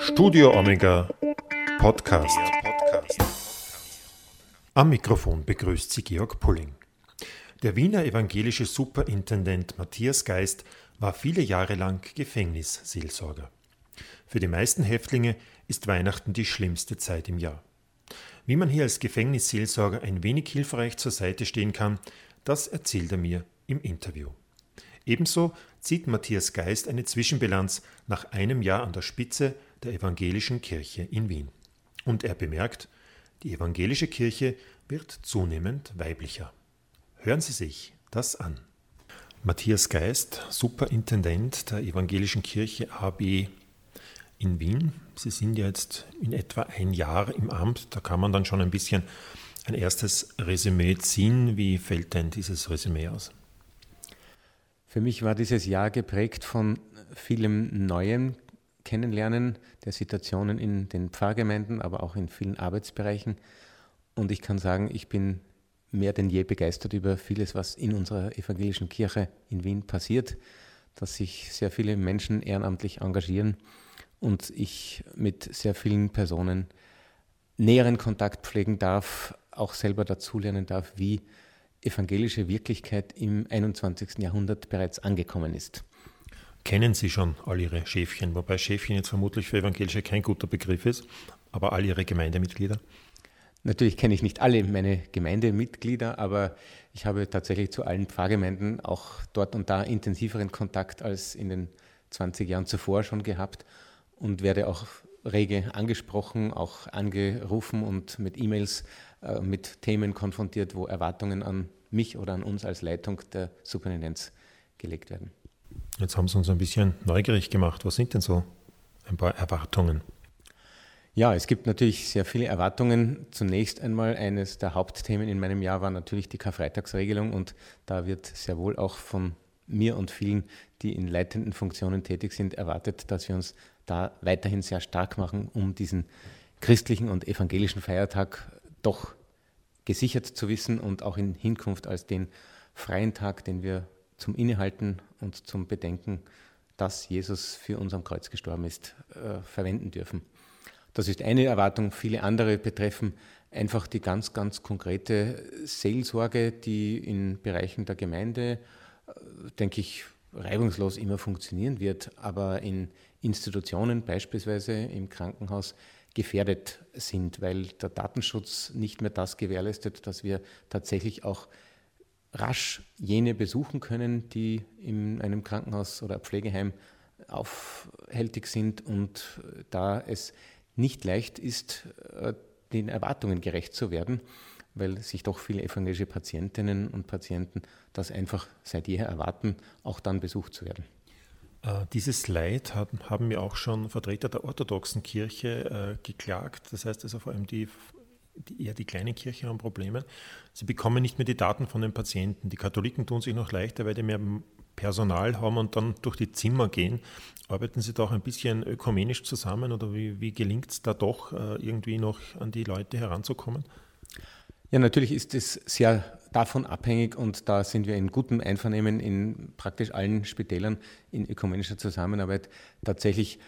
Studio Omega Podcast. Am Mikrofon begrüßt Sie Georg Pulling. Der Wiener evangelische Superintendent Matthias Geist war viele Jahre lang Gefängnisseelsorger. Für die meisten Häftlinge ist Weihnachten die schlimmste Zeit im Jahr. Wie man hier als Gefängnisseelsorger ein wenig hilfreich zur Seite stehen kann, das erzählt er mir im Interview. Ebenso zieht Matthias Geist eine Zwischenbilanz nach einem Jahr an der Spitze der evangelischen Kirche in Wien. Und er bemerkt, die evangelische Kirche wird zunehmend weiblicher. Hören Sie sich das an. Matthias Geist, Superintendent der evangelischen Kirche AB in Wien. Sie sind ja jetzt in etwa ein Jahr im Amt. Da kann man dann schon ein bisschen ein erstes Resümee ziehen. Wie fällt denn dieses Resümee aus? Für mich war dieses Jahr geprägt von vielem Neuen Kennenlernen der Situationen in den Pfarrgemeinden, aber auch in vielen Arbeitsbereichen. Und ich kann sagen, ich bin mehr denn je begeistert über vieles, was in unserer evangelischen Kirche in Wien passiert, dass sich sehr viele Menschen ehrenamtlich engagieren und ich mit sehr vielen Personen näheren Kontakt pflegen darf, auch selber dazulernen darf, wie evangelische Wirklichkeit im 21. Jahrhundert bereits angekommen ist. Kennen Sie schon all Ihre Schäfchen, wobei Schäfchen jetzt vermutlich für Evangelische kein guter Begriff ist, aber all Ihre Gemeindemitglieder? Natürlich kenne ich nicht alle meine Gemeindemitglieder, aber ich habe tatsächlich zu allen Pfarrgemeinden auch dort und da intensiveren Kontakt als in den 20 Jahren zuvor schon gehabt und werde auch rege angesprochen, auch angerufen und mit E-Mails äh, mit Themen konfrontiert, wo Erwartungen an mich oder an uns als Leitung der Superintendenz gelegt werden. Jetzt haben Sie uns ein bisschen neugierig gemacht. Was sind denn so ein paar Erwartungen? Ja, es gibt natürlich sehr viele Erwartungen. Zunächst einmal eines der Hauptthemen in meinem Jahr war natürlich die Karfreitagsregelung und da wird sehr wohl auch von mir und vielen, die in leitenden Funktionen tätig sind, erwartet, dass wir uns da weiterhin sehr stark machen, um diesen christlichen und evangelischen Feiertag doch gesichert zu wissen und auch in Hinkunft als den freien Tag, den wir zum Innehalten und zum Bedenken, dass Jesus für uns am Kreuz gestorben ist, äh, verwenden dürfen. Das ist eine Erwartung. Viele andere betreffen einfach die ganz, ganz konkrete Seelsorge, die in Bereichen der Gemeinde, äh, denke ich, reibungslos immer funktionieren wird, aber in Institutionen, beispielsweise im Krankenhaus, gefährdet sind, weil der Datenschutz nicht mehr das gewährleistet, dass wir tatsächlich auch rasch jene besuchen können, die in einem Krankenhaus oder Pflegeheim aufhältig sind und da es nicht leicht ist, äh, den Erwartungen gerecht zu werden, weil sich doch viele evangelische Patientinnen und Patienten das einfach seit jeher erwarten, auch dann besucht zu werden. Äh, dieses Leid haben mir auch schon Vertreter der orthodoxen Kirche äh, geklagt. Das heißt also vor allem die, eher die kleinen Kirchen haben Probleme. Sie bekommen nicht mehr die Daten von den Patienten. Die Katholiken tun sich noch leichter, weil die mehr Personal haben und dann durch die Zimmer gehen. Arbeiten Sie da auch ein bisschen ökumenisch zusammen oder wie, wie gelingt es da doch, äh, irgendwie noch an die Leute heranzukommen? Ja, natürlich ist es sehr davon abhängig und da sind wir in gutem Einvernehmen in praktisch allen Spitälern in ökumenischer Zusammenarbeit tatsächlich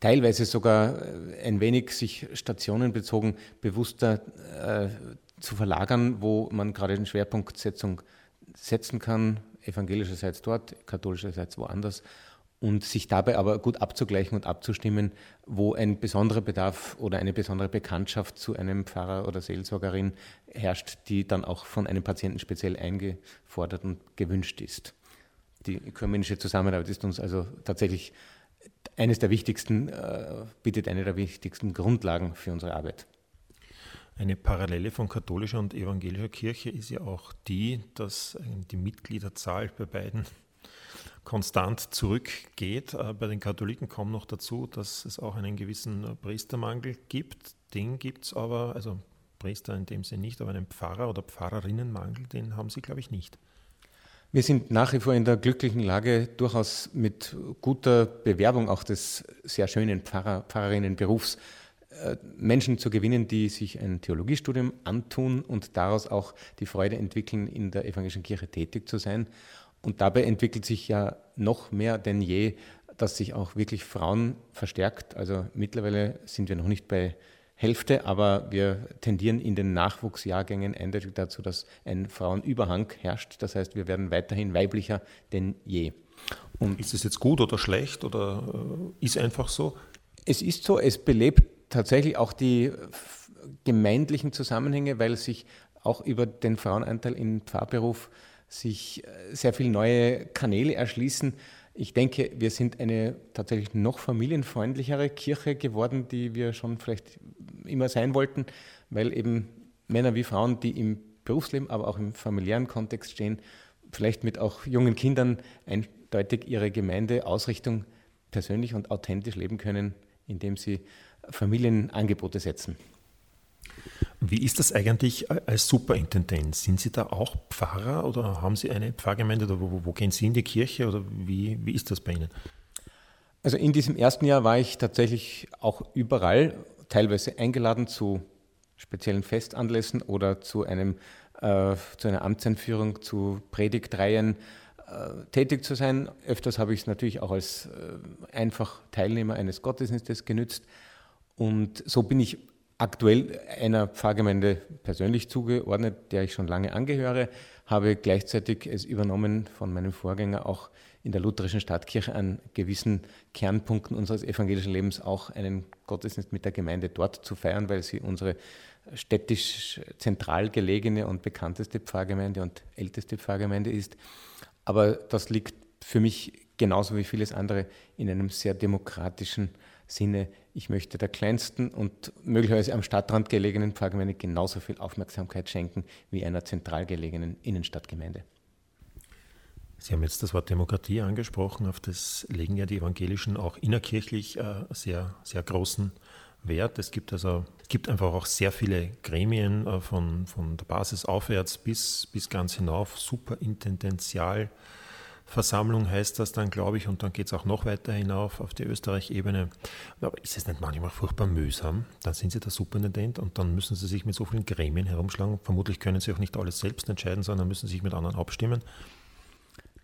teilweise sogar äh, ein wenig sich stationenbezogen bewusster äh, zu verlagern, wo man gerade eine Schwerpunktsetzung setzen kann, evangelischerseits dort, katholischerseits woanders und sich dabei aber gut abzugleichen und abzustimmen, wo ein besonderer Bedarf oder eine besondere Bekanntschaft zu einem Pfarrer oder Seelsorgerin herrscht, die dann auch von einem Patienten speziell eingefordert und gewünscht ist. Die ökumenische Zusammenarbeit ist uns also tatsächlich eines der wichtigsten, äh, bietet eine der wichtigsten Grundlagen für unsere Arbeit. Eine Parallele von katholischer und evangelischer Kirche ist ja auch die, dass die Mitgliederzahl bei beiden konstant zurückgeht. Äh, bei den Katholiken kommt noch dazu, dass es auch einen gewissen Priestermangel gibt. Den gibt es aber, also Priester in dem Sinne nicht, aber einen Pfarrer- oder Pfarrerinnenmangel, den haben sie, glaube ich, nicht. Wir sind nach wie vor in der glücklichen Lage, durchaus mit guter Bewerbung auch des sehr schönen Pfarrer, Pfarrerinnenberufs äh, Menschen zu gewinnen, die sich ein Theologiestudium antun und daraus auch die Freude entwickeln, in der evangelischen Kirche tätig zu sein. Und dabei entwickelt sich ja noch mehr denn je dass sich auch wirklich Frauen verstärkt. Also mittlerweile sind wir noch nicht bei Hälfte, aber wir tendieren in den Nachwuchsjahrgängen eindeutig dazu, dass ein Frauenüberhang herrscht. Das heißt, wir werden weiterhin weiblicher denn je. Und ist es jetzt gut oder schlecht oder äh, ist einfach so? Es ist so, es belebt tatsächlich auch die gemeindlichen Zusammenhänge, weil sich auch über den Frauenanteil im Pfarrberuf sich äh, sehr viele neue Kanäle erschließen. Ich denke, wir sind eine tatsächlich noch familienfreundlichere Kirche geworden, die wir schon vielleicht immer sein wollten, weil eben Männer wie Frauen, die im Berufsleben, aber auch im familiären Kontext stehen, vielleicht mit auch jungen Kindern eindeutig ihre Gemeindeausrichtung persönlich und authentisch leben können, indem sie Familienangebote setzen. Wie ist das eigentlich als Superintendent? Sind Sie da auch Pfarrer oder haben Sie eine Pfarrgemeinde oder wo, wo gehen Sie in die Kirche oder wie, wie ist das bei Ihnen? Also in diesem ersten Jahr war ich tatsächlich auch überall, teilweise eingeladen zu speziellen Festanlässen oder zu, einem, äh, zu einer Amtseinführung, zu Predigtreihen äh, tätig zu sein. Öfters habe ich es natürlich auch als äh, einfach Teilnehmer eines Gottesdienstes genützt. Und so bin ich aktuell einer Pfarrgemeinde persönlich zugeordnet, der ich schon lange angehöre, habe gleichzeitig es übernommen von meinem Vorgänger auch in der lutherischen Stadtkirche an gewissen Kernpunkten unseres evangelischen Lebens auch einen Gottesdienst mit der Gemeinde dort zu feiern, weil sie unsere städtisch zentral gelegene und bekannteste Pfarrgemeinde und älteste Pfarrgemeinde ist. Aber das liegt für mich genauso wie vieles andere in einem sehr demokratischen Sinne, ich möchte der kleinsten und möglicherweise am Stadtrand gelegenen Pfarrgemeinde genauso viel Aufmerksamkeit schenken wie einer zentral gelegenen Innenstadtgemeinde. Sie haben jetzt das Wort Demokratie angesprochen, auf das legen ja die Evangelischen auch innerkirchlich äh, sehr, sehr großen Wert. Es gibt also es gibt einfach auch sehr viele Gremien äh, von, von der Basis aufwärts bis, bis ganz hinauf, superintendenzial Versammlung heißt das dann, glaube ich, und dann geht es auch noch weiter hinauf auf die Österreich-Ebene. Aber ist es nicht manchmal furchtbar mühsam? Dann sind Sie der Superintendent und dann müssen Sie sich mit so vielen Gremien herumschlagen. Vermutlich können Sie auch nicht alles selbst entscheiden, sondern müssen sich mit anderen abstimmen.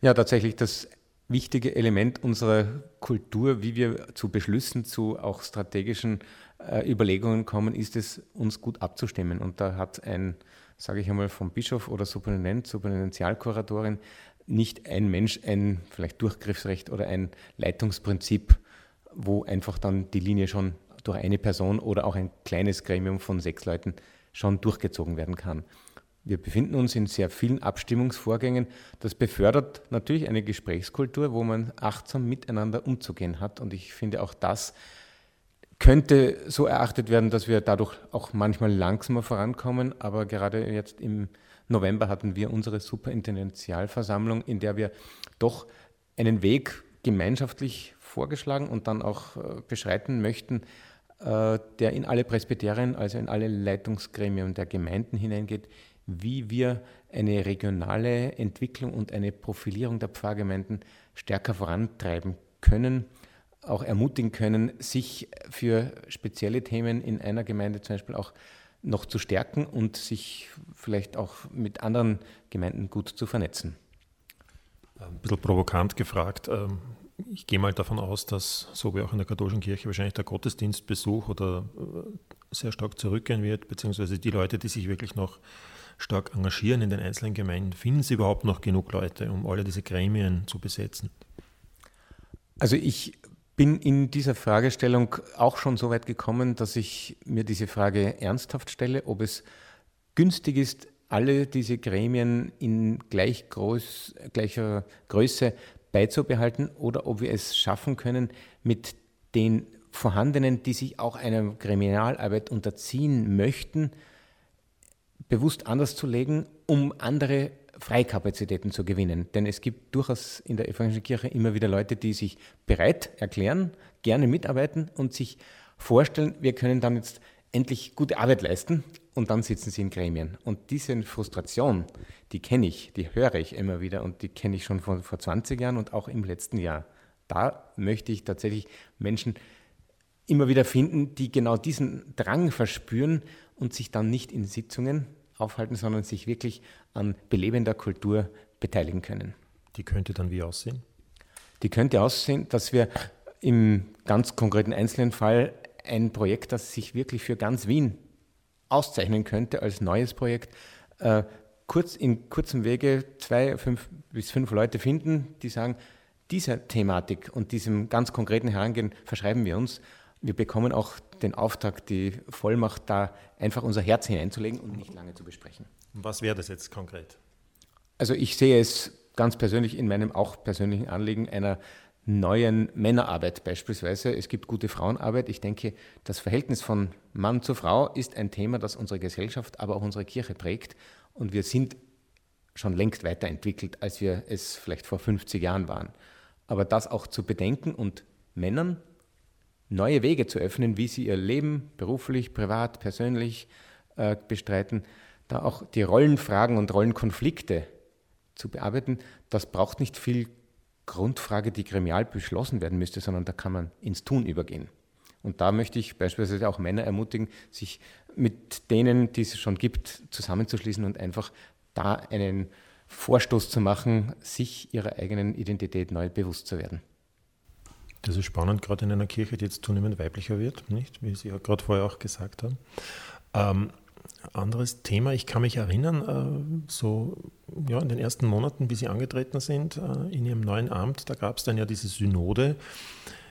Ja, tatsächlich das wichtige Element unserer Kultur, wie wir zu Beschlüssen, zu auch strategischen äh, Überlegungen kommen, ist es, uns gut abzustimmen. Und da hat ein, sage ich einmal, vom Bischof oder Superintendent, Superintendentialkuratorin nicht ein Mensch ein vielleicht Durchgriffsrecht oder ein Leitungsprinzip, wo einfach dann die Linie schon durch eine Person oder auch ein kleines Gremium von sechs Leuten schon durchgezogen werden kann. Wir befinden uns in sehr vielen Abstimmungsvorgängen. Das befördert natürlich eine Gesprächskultur, wo man achtsam miteinander umzugehen hat. Und ich finde auch das könnte so erachtet werden, dass wir dadurch auch manchmal langsamer vorankommen. Aber gerade jetzt im November hatten wir unsere Superintendentialversammlung, in der wir doch einen Weg gemeinschaftlich vorgeschlagen und dann auch äh, beschreiten möchten, äh, der in alle Presbyterien, also in alle Leitungsgremien der Gemeinden hineingeht, wie wir eine regionale Entwicklung und eine Profilierung der Pfarrgemeinden stärker vorantreiben können, auch ermutigen können, sich für spezielle Themen in einer Gemeinde zum Beispiel auch noch zu stärken und sich vielleicht auch mit anderen Gemeinden gut zu vernetzen. Ein bisschen provokant gefragt. Ähm, ich gehe mal davon aus, dass so wie auch in der katholischen Kirche wahrscheinlich der Gottesdienstbesuch oder äh, sehr stark zurückgehen wird, beziehungsweise die Leute, die sich wirklich noch stark engagieren in den einzelnen Gemeinden, finden Sie überhaupt noch genug Leute, um alle diese Gremien zu besetzen? Also ich bin in dieser Fragestellung auch schon so weit gekommen, dass ich mir diese Frage ernsthaft stelle, ob es günstig ist, alle diese Gremien in gleich groß, gleicher Größe beizubehalten oder ob wir es schaffen können, mit den vorhandenen, die sich auch einer Gremialarbeit unterziehen möchten, bewusst anders zu legen, um andere Freikapazitäten zu gewinnen. Denn es gibt durchaus in der evangelischen Kirche immer wieder Leute, die sich bereit erklären, gerne mitarbeiten und sich vorstellen, wir können dann jetzt endlich gute Arbeit leisten und dann sitzen sie in Gremien. Und diese Frustration, die kenne ich, die höre ich immer wieder und die kenne ich schon vor, vor 20 Jahren und auch im letzten Jahr. Da möchte ich tatsächlich Menschen immer wieder finden, die genau diesen Drang verspüren und sich dann nicht in Sitzungen aufhalten, sondern sich wirklich an belebender Kultur beteiligen können. Die könnte dann wie aussehen? Die könnte aussehen, dass wir im ganz konkreten einzelnen Fall ein Projekt, das sich wirklich für ganz Wien auszeichnen könnte als neues Projekt, äh, kurz in kurzem Wege zwei fünf bis fünf Leute finden, die sagen, dieser Thematik und diesem ganz konkreten Herangehen verschreiben wir uns. Wir bekommen auch den Auftrag, die Vollmacht, da einfach unser Herz hineinzulegen und nicht lange zu besprechen. Was wäre das jetzt konkret? Also ich sehe es ganz persönlich in meinem auch persönlichen Anliegen einer neuen Männerarbeit beispielsweise. Es gibt gute Frauenarbeit. Ich denke, das Verhältnis von Mann zu Frau ist ein Thema, das unsere Gesellschaft, aber auch unsere Kirche prägt. Und wir sind schon längst weiterentwickelt, als wir es vielleicht vor 50 Jahren waren. Aber das auch zu bedenken und Männern neue Wege zu öffnen, wie sie ihr Leben beruflich, privat, persönlich äh, bestreiten, da auch die Rollenfragen und Rollenkonflikte zu bearbeiten, das braucht nicht viel Grundfrage, die gremial beschlossen werden müsste, sondern da kann man ins Tun übergehen. Und da möchte ich beispielsweise auch Männer ermutigen, sich mit denen, die es schon gibt, zusammenzuschließen und einfach da einen Vorstoß zu machen, sich ihrer eigenen Identität neu bewusst zu werden. Das ist spannend, gerade in einer Kirche, die jetzt zunehmend weiblicher wird, nicht? Wie Sie ja gerade vorher auch gesagt haben. Ähm, anderes Thema, ich kann mich erinnern, äh, so ja, in den ersten Monaten, wie Sie angetreten sind äh, in Ihrem neuen Amt, da gab es dann ja diese Synode,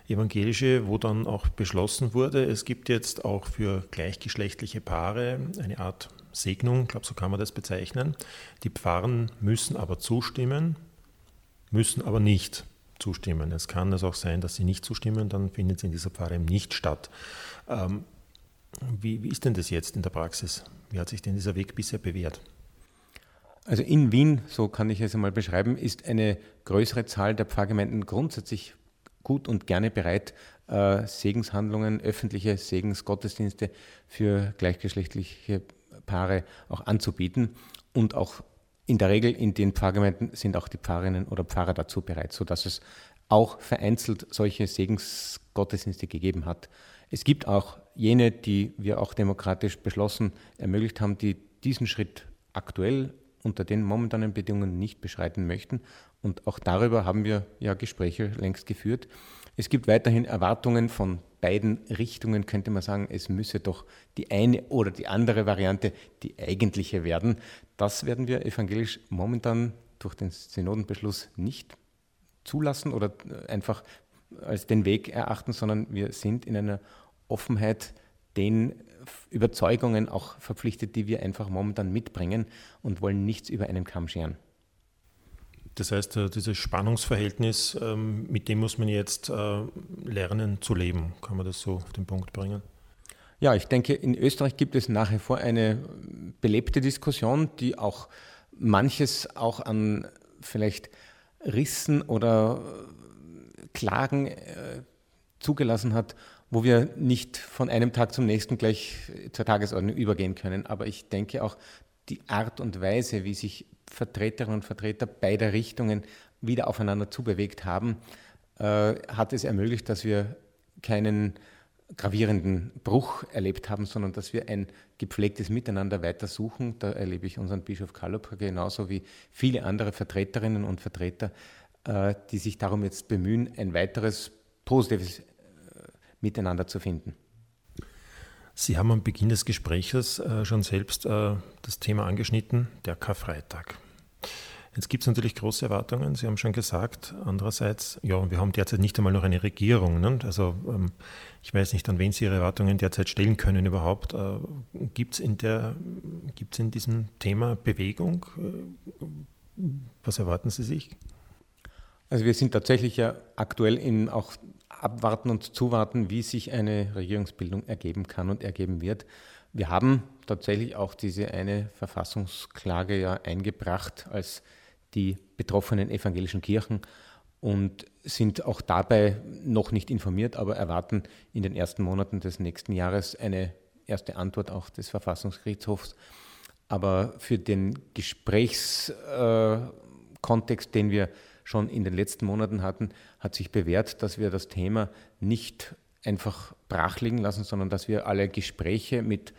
evangelische, wo dann auch beschlossen wurde, es gibt jetzt auch für gleichgeschlechtliche Paare eine Art Segnung, ich glaube, so kann man das bezeichnen. Die Pfarren müssen aber zustimmen, müssen aber nicht zustimmen. Es kann es auch sein, dass sie nicht zustimmen, dann findet es in dieser Pfarre nicht statt. Ähm, wie, wie ist denn das jetzt in der Praxis? Wie hat sich denn dieser Weg bisher bewährt? Also in Wien, so kann ich es einmal beschreiben, ist eine größere Zahl der Pfarrgemeinden grundsätzlich gut und gerne bereit, äh, Segenshandlungen, öffentliche Segensgottesdienste für gleichgeschlechtliche Paare auch anzubieten. Und auch in der Regel in den Pfarrgemeinden sind auch die Pfarrerinnen oder Pfarrer dazu bereit, sodass es auch vereinzelt solche Segensgottesdienste gegeben hat. Es gibt auch jene, die wir auch demokratisch beschlossen ermöglicht haben, die diesen Schritt aktuell unter den momentanen Bedingungen nicht beschreiten möchten. Und auch darüber haben wir ja Gespräche längst geführt. Es gibt weiterhin Erwartungen von beiden Richtungen, könnte man sagen, es müsse doch die eine oder die andere Variante die eigentliche werden. Das werden wir evangelisch momentan durch den Synodenbeschluss nicht zulassen oder einfach als den Weg erachten, sondern wir sind in einer Offenheit den Überzeugungen auch verpflichtet, die wir einfach momentan mitbringen und wollen nichts über einen Kamm scheren. Das heißt, äh, dieses Spannungsverhältnis, ähm, mit dem muss man jetzt äh, lernen zu leben. Kann man das so auf den Punkt bringen? Ja, ich denke, in Österreich gibt es nach wie vor eine belebte Diskussion, die auch manches auch an vielleicht Rissen oder Klagen äh, zugelassen hat, wo wir nicht von einem Tag zum nächsten gleich zur Tagesordnung übergehen können. Aber ich denke auch, die Art und Weise, wie sich Vertreterinnen und Vertreter beider Richtungen wieder aufeinander zubewegt haben, äh, hat es ermöglicht, dass wir keinen gravierenden Bruch erlebt haben, sondern dass wir ein gepflegtes Miteinander weiter suchen. Da erlebe ich unseren Bischof Kalop genauso wie viele andere Vertreterinnen und Vertreter, äh, die sich darum jetzt bemühen, ein weiteres positives miteinander zu finden. Sie haben am Beginn des Gesprächs äh, schon selbst äh, das Thema angeschnitten, der Karfreitag. Jetzt gibt es natürlich große Erwartungen, Sie haben schon gesagt. Andererseits, ja, wir haben derzeit nicht einmal noch eine Regierung. Ne? Also ähm, ich weiß nicht, an wen Sie Ihre Erwartungen derzeit stellen können überhaupt. Äh, gibt es in, in diesem Thema Bewegung? Was erwarten Sie sich? Also wir sind tatsächlich ja aktuell in auch abwarten und zuwarten, wie sich eine Regierungsbildung ergeben kann und ergeben wird. Wir haben tatsächlich auch diese eine Verfassungsklage ja eingebracht als die betroffenen evangelischen Kirchen und sind auch dabei noch nicht informiert, aber erwarten in den ersten Monaten des nächsten Jahres eine erste Antwort auch des Verfassungsgerichtshofs. Aber für den Gesprächskontext, äh, den wir schon in den letzten Monaten hatten, hat sich bewährt, dass wir das Thema nicht einfach brach liegen lassen, sondern dass wir alle Gespräche mit,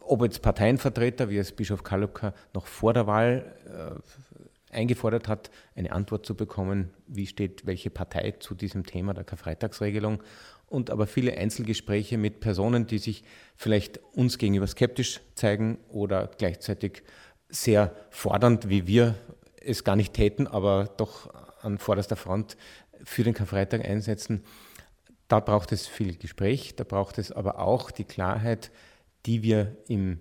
ob jetzt Parteienvertreter, wie es Bischof Kalupka noch vor der Wahl äh, eingefordert hat, eine Antwort zu bekommen, wie steht welche Partei zu diesem Thema der Karfreitagsregelung. Und aber viele Einzelgespräche mit Personen, die sich vielleicht uns gegenüber skeptisch zeigen oder gleichzeitig sehr fordernd, wie wir es gar nicht täten, aber doch an vorderster Front für den Karfreitag einsetzen. Da braucht es viel Gespräch, da braucht es aber auch die Klarheit, die wir im,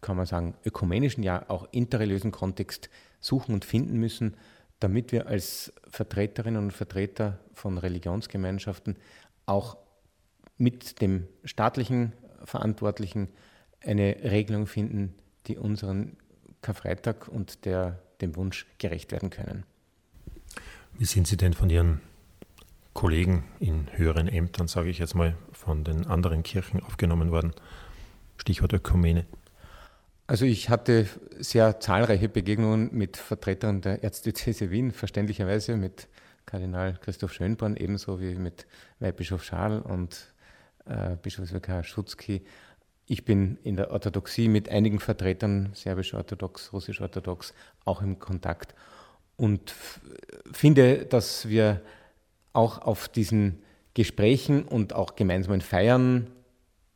kann man sagen, ökumenischen, ja auch interreligiösen Kontext suchen und finden müssen, damit wir als Vertreterinnen und Vertreter von Religionsgemeinschaften auch mit dem staatlichen Verantwortlichen eine Regelung finden, die unseren Karfreitag und der, dem Wunsch gerecht werden können. Wie sind Sie denn von Ihren Kollegen in höheren Ämtern, sage ich jetzt mal, von den anderen Kirchen aufgenommen worden? Stichwort Ökumene. Also ich hatte sehr zahlreiche Begegnungen mit Vertretern der Erzdiözese Wien, verständlicherweise mit Kardinal Christoph Schönborn, ebenso wie mit Weihbischof Schal und äh, Bischofsvikar Schutzki. Ich bin in der Orthodoxie mit einigen Vertretern, serbisch-orthodox, russisch-orthodox, auch im Kontakt und finde, dass wir auch auf diesen Gesprächen und auch gemeinsamen Feiern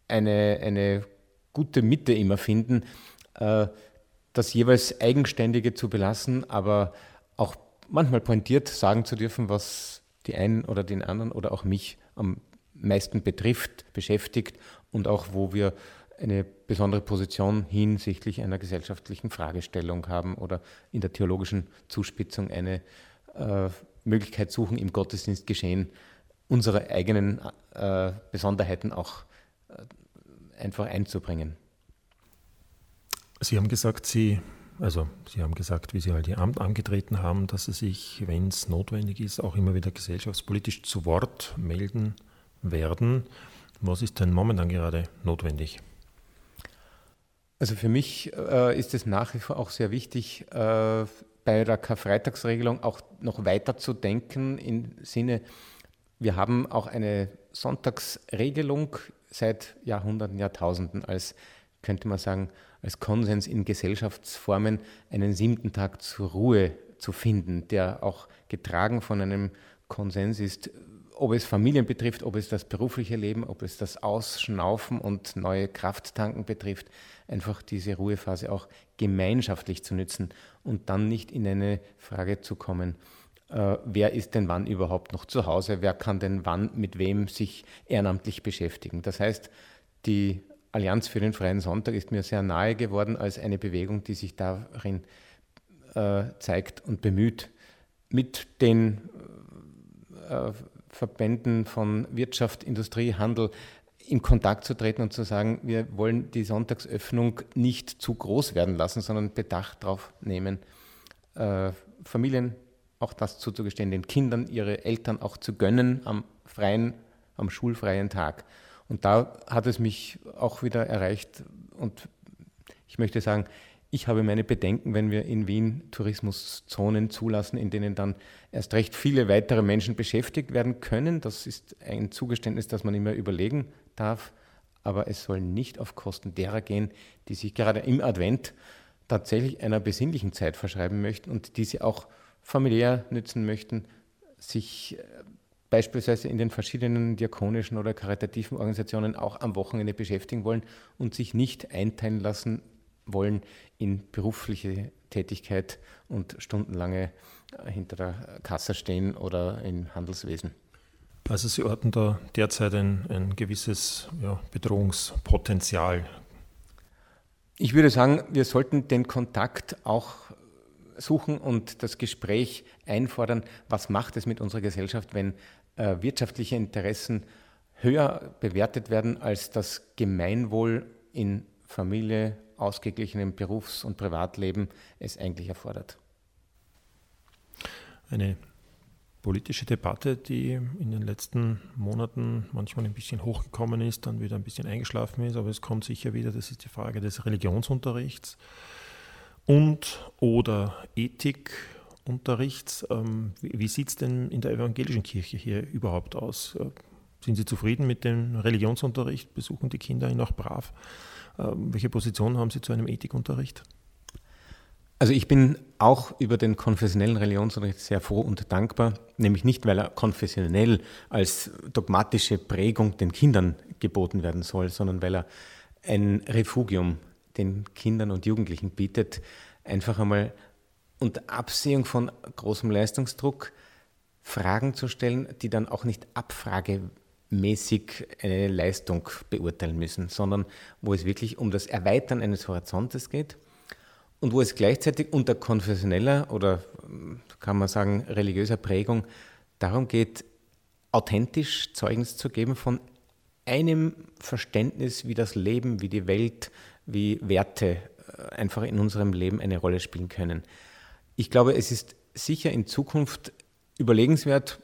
eine, eine gute Mitte immer finden, äh, das jeweils Eigenständige zu belassen, aber auch manchmal pointiert sagen zu dürfen, was die einen oder den anderen oder auch mich am meisten betrifft, beschäftigt und auch wo wir eine besondere Position hinsichtlich einer gesellschaftlichen Fragestellung haben oder in der theologischen Zuspitzung eine äh, Möglichkeit suchen, im Gottesdienstgeschehen unsere eigenen äh, Besonderheiten auch äh, einfach einzubringen. Sie haben gesagt, Sie, also Sie haben gesagt, wie Sie halt Ihr Amt angetreten haben, dass Sie sich, wenn es notwendig ist, auch immer wieder gesellschaftspolitisch zu Wort melden werden. Was ist denn momentan gerade notwendig? Also für mich äh, ist es nach wie vor auch sehr wichtig, äh, bei der Karfreitagsregelung auch noch weiter zu denken im Sinne, wir haben auch eine Sonntagsregelung seit Jahrhunderten, Jahrtausenden als, könnte man sagen, als Konsens in Gesellschaftsformen, einen siebten Tag zur Ruhe zu finden, der auch getragen von einem Konsens ist, ob es Familien betrifft, ob es das berufliche Leben, ob es das Ausschnaufen und neue Krafttanken betrifft, einfach diese Ruhephase auch gemeinschaftlich zu nützen und dann nicht in eine Frage zu kommen, äh, wer ist denn wann überhaupt noch zu Hause, wer kann denn wann mit wem sich ehrenamtlich beschäftigen. Das heißt, die Allianz für den freien Sonntag ist mir sehr nahe geworden als eine Bewegung, die sich darin äh, zeigt und bemüht, mit den äh, Verbänden von Wirtschaft, Industrie, Handel in Kontakt zu treten und zu sagen, wir wollen die Sonntagsöffnung nicht zu groß werden lassen, sondern Bedacht darauf nehmen, äh, Familien auch das zuzugestehen, den Kindern ihre Eltern auch zu gönnen am freien, am schulfreien Tag. Und da hat es mich auch wieder erreicht und ich möchte sagen, ich habe meine Bedenken, wenn wir in Wien Tourismuszonen zulassen, in denen dann erst recht viele weitere Menschen beschäftigt werden können. Das ist ein Zugeständnis, das man immer überlegen darf. Aber es soll nicht auf Kosten derer gehen, die sich gerade im Advent tatsächlich einer besinnlichen Zeit verschreiben möchten und die sie auch familiär nützen möchten, sich äh, beispielsweise in den verschiedenen diakonischen oder karitativen Organisationen auch am Wochenende beschäftigen wollen und sich nicht einteilen lassen wollen in berufliche Tätigkeit und stundenlange äh, hinter der Kasse stehen oder im Handelswesen. Also Sie orten da derzeit ein, ein gewisses ja, Bedrohungspotenzial. Ich würde sagen, wir sollten den Kontakt auch suchen und das Gespräch einfordern, was macht es mit unserer Gesellschaft, wenn äh, wirtschaftliche Interessen höher bewertet werden als das Gemeinwohl in Familie, ausgeglichenem Berufs- und Privatleben es eigentlich erfordert. Eine politische Debatte, die in den letzten Monaten manchmal ein bisschen hochgekommen ist, dann wieder ein bisschen eingeschlafen ist, aber es kommt sicher wieder, das ist die Frage des Religionsunterrichts und oder Ethikunterrichts. Ähm, wie sieht es denn in der evangelischen Kirche hier überhaupt aus? Äh, sind Sie zufrieden mit dem Religionsunterricht? Besuchen die Kinder ihn auch brav? Ähm, welche Position haben Sie zu einem Ethikunterricht? Also ich bin auch über den konfessionellen Religionsunterricht sehr froh und dankbar, nämlich nicht, weil er konfessionell als dogmatische Prägung den Kindern geboten werden soll, sondern weil er ein Refugium den Kindern und Jugendlichen bietet, einfach einmal unter Absehung von großem Leistungsdruck Fragen zu stellen, die dann auch nicht abfragemäßig eine Leistung beurteilen müssen, sondern wo es wirklich um das Erweitern eines Horizontes geht und wo es gleichzeitig unter konfessioneller oder kann man sagen religiöser Prägung darum geht, authentisch Zeugnis zu geben von einem Verständnis, wie das Leben, wie die Welt, wie Werte äh, einfach in unserem Leben eine Rolle spielen können. Ich glaube, es ist sicher in Zukunft überlegenswert,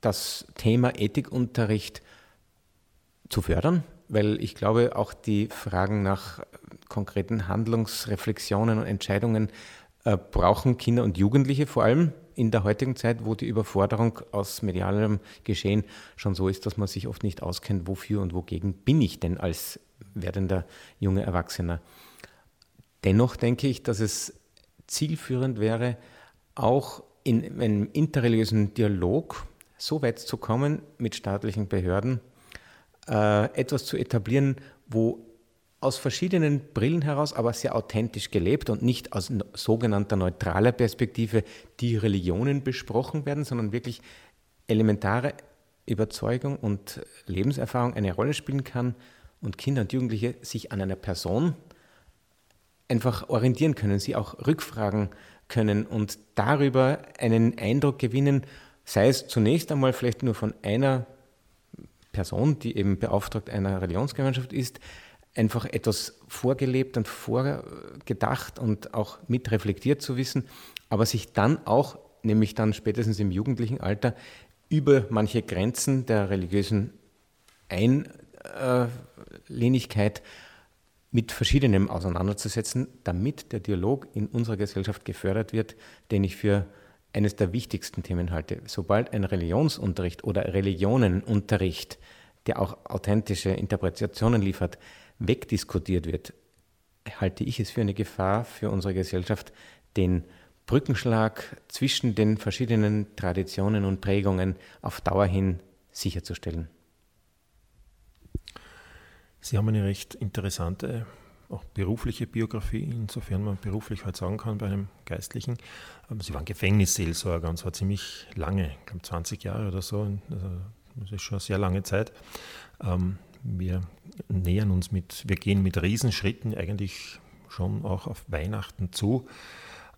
das Thema Ethikunterricht zu fördern, weil ich glaube, auch die Fragen nach konkreten Handlungsreflexionen und Entscheidungen äh, brauchen Kinder und Jugendliche vor allem in der heutigen Zeit, wo die Überforderung aus medialem Geschehen schon so ist, dass man sich oft nicht auskennt, wofür und wogegen bin ich denn als werdender junger Erwachsener. Dennoch denke ich, dass es zielführend wäre, auch in einem interreligiösen Dialog so weit zu kommen mit staatlichen Behörden, äh, etwas zu etablieren, wo aus verschiedenen Brillen heraus, aber sehr authentisch gelebt und nicht aus sogenannter neutraler Perspektive die Religionen besprochen werden, sondern wirklich elementare Überzeugung und Lebenserfahrung eine Rolle spielen kann und Kinder und Jugendliche sich an einer Person einfach orientieren können, sie auch rückfragen können und darüber einen Eindruck gewinnen, sei es zunächst einmal vielleicht nur von einer Person, die eben beauftragt einer Religionsgemeinschaft ist, einfach etwas vorgelebt und vorgedacht und auch mitreflektiert zu wissen, aber sich dann auch, nämlich dann spätestens im jugendlichen Alter, über manche Grenzen der religiösen Einlehnigkeit mit verschiedenem auseinanderzusetzen, damit der Dialog in unserer Gesellschaft gefördert wird, den ich für eines der wichtigsten Themen halte. Sobald ein Religionsunterricht oder Religionenunterricht, der auch authentische Interpretationen liefert, wegdiskutiert wird, halte ich es für eine Gefahr für unsere Gesellschaft, den Brückenschlag zwischen den verschiedenen Traditionen und Prägungen auf Dauer hin sicherzustellen. Sie haben eine recht interessante, auch berufliche Biografie, insofern man beruflich halt sagen kann bei einem Geistlichen. Sie waren Gefängnisseelsorger und zwar ziemlich lange, ich glaube 20 Jahre oder so. Also das ist schon eine sehr lange Zeit. Ähm, wir nähern uns mit, wir gehen mit Riesenschritten eigentlich schon auch auf Weihnachten zu.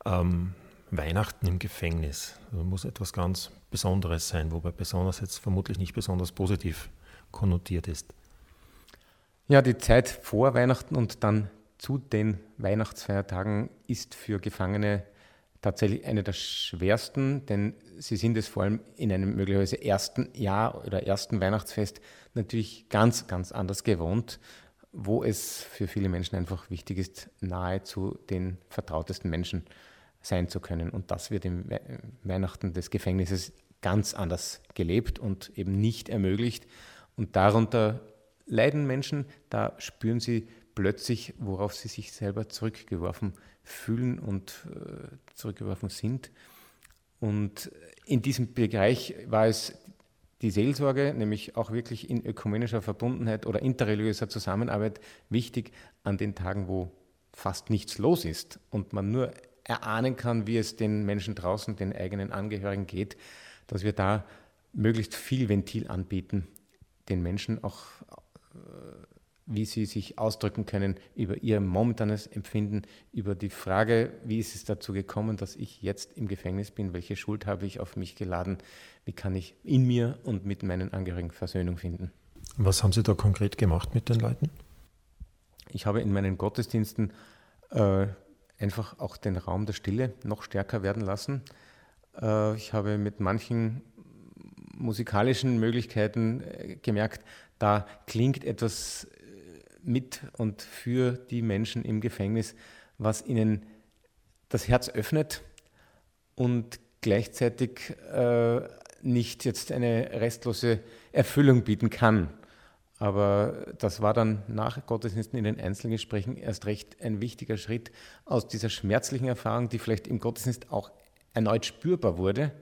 Ähm, Weihnachten im Gefängnis also muss etwas ganz Besonderes sein, wobei besonders jetzt vermutlich nicht besonders positiv konnotiert ist. Ja, die Zeit vor Weihnachten und dann zu den Weihnachtsfeiertagen ist für Gefangene tatsächlich eine der schwersten, denn sie sind es vor allem in einem möglicherweise ersten Jahr oder ersten Weihnachtsfest natürlich ganz, ganz anders gewohnt, wo es für viele Menschen einfach wichtig ist, nahe zu den vertrautesten Menschen sein zu können. Und das wird im Weihnachten des Gefängnisses ganz anders gelebt und eben nicht ermöglicht. Und darunter leiden Menschen, da spüren sie plötzlich, worauf sie sich selber zurückgeworfen fühlen und äh, zurückgeworfen sind. Und in diesem Bereich war es die Seelsorge, nämlich auch wirklich in ökumenischer Verbundenheit oder interreligiöser Zusammenarbeit wichtig an den Tagen, wo fast nichts los ist und man nur erahnen kann, wie es den Menschen draußen, den eigenen Angehörigen geht, dass wir da möglichst viel Ventil anbieten, den Menschen auch wie sie sich ausdrücken können über ihr momentanes Empfinden, über die Frage, wie ist es dazu gekommen, dass ich jetzt im Gefängnis bin, welche Schuld habe ich auf mich geladen, wie kann ich in mir und mit meinen Angehörigen Versöhnung finden. Was haben Sie da konkret gemacht mit den Leuten? Ich habe in meinen Gottesdiensten äh, einfach auch den Raum der Stille noch stärker werden lassen. Äh, ich habe mit manchen musikalischen Möglichkeiten äh, gemerkt, da klingt etwas mit und für die Menschen im Gefängnis, was ihnen das Herz öffnet und gleichzeitig äh, nicht jetzt eine restlose Erfüllung bieten kann. Aber das war dann nach Gottesdiensten in den Einzelgesprächen erst recht ein wichtiger Schritt aus dieser schmerzlichen Erfahrung, die vielleicht im Gottesdienst auch erneut spürbar wurde,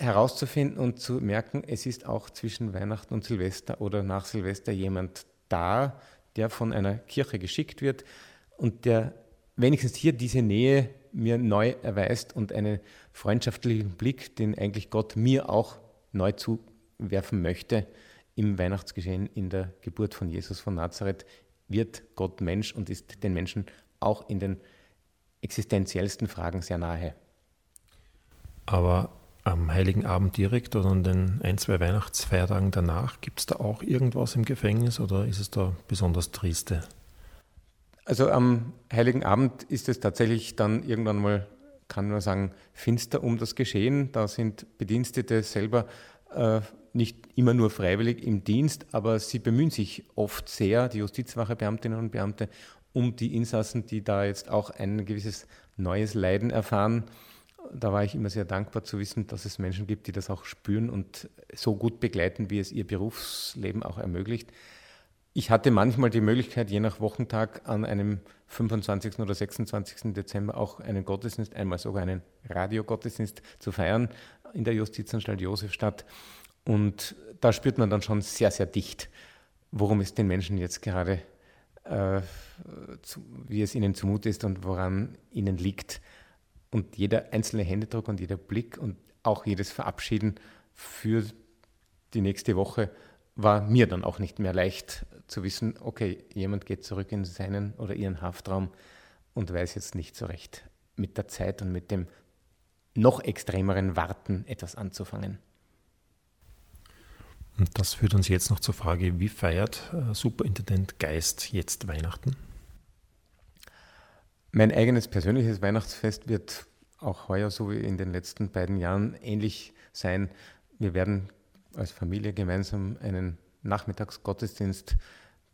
herauszufinden und zu merken, es ist auch zwischen Weihnachten und Silvester oder nach Silvester jemand da, der von einer Kirche geschickt wird und der wenigstens hier diese Nähe mir neu erweist und einen freundschaftlichen Blick, den eigentlich Gott mir auch neu zuwerfen möchte, im Weihnachtsgeschehen in der Geburt von Jesus von Nazareth wird Gott Mensch und ist den Menschen auch in den existenziellsten Fragen sehr nahe. Aber am Heiligen Abend direkt oder an den ein, zwei Weihnachtsfeiertagen danach, gibt es da auch irgendwas im Gefängnis oder ist es da besonders triste? Also am Heiligen Abend ist es tatsächlich dann irgendwann mal, kann man sagen, finster um das Geschehen. Da sind Bedienstete selber äh, nicht immer nur freiwillig im Dienst, aber sie bemühen sich oft sehr, die Justizwachebeamtinnen und Beamte, um die Insassen, die da jetzt auch ein gewisses neues Leiden erfahren. Da war ich immer sehr dankbar zu wissen, dass es Menschen gibt, die das auch spüren und so gut begleiten, wie es ihr Berufsleben auch ermöglicht. Ich hatte manchmal die Möglichkeit, je nach Wochentag an einem 25. oder 26. Dezember auch einen Gottesdienst, einmal sogar einen Radiogottesdienst zu feiern in der Justizanstalt Josefstadt. Und da spürt man dann schon sehr, sehr dicht, worum es den Menschen jetzt gerade, äh, zu, wie es ihnen zumute ist und woran ihnen liegt. Und jeder einzelne Händedruck und jeder Blick und auch jedes Verabschieden für die nächste Woche war mir dann auch nicht mehr leicht zu wissen, okay, jemand geht zurück in seinen oder ihren Haftraum und weiß jetzt nicht so recht mit der Zeit und mit dem noch extremeren Warten etwas anzufangen. Und das führt uns jetzt noch zur Frage, wie feiert äh, Superintendent Geist jetzt Weihnachten? Mein eigenes persönliches Weihnachtsfest wird auch heuer, so wie in den letzten beiden Jahren, ähnlich sein. Wir werden als Familie gemeinsam einen Nachmittagsgottesdienst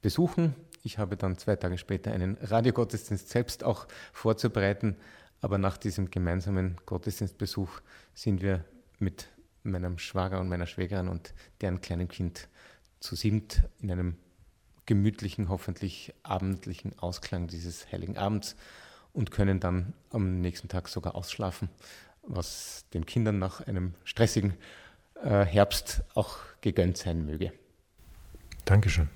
besuchen. Ich habe dann zwei Tage später einen Radiogottesdienst selbst auch vorzubereiten. Aber nach diesem gemeinsamen Gottesdienstbesuch sind wir mit meinem Schwager und meiner Schwägerin und deren kleinem Kind zu siebt in einem gemütlichen, hoffentlich abendlichen Ausklang dieses heiligen Abends und können dann am nächsten Tag sogar ausschlafen, was den Kindern nach einem stressigen äh, Herbst auch gegönnt sein möge. Dankeschön.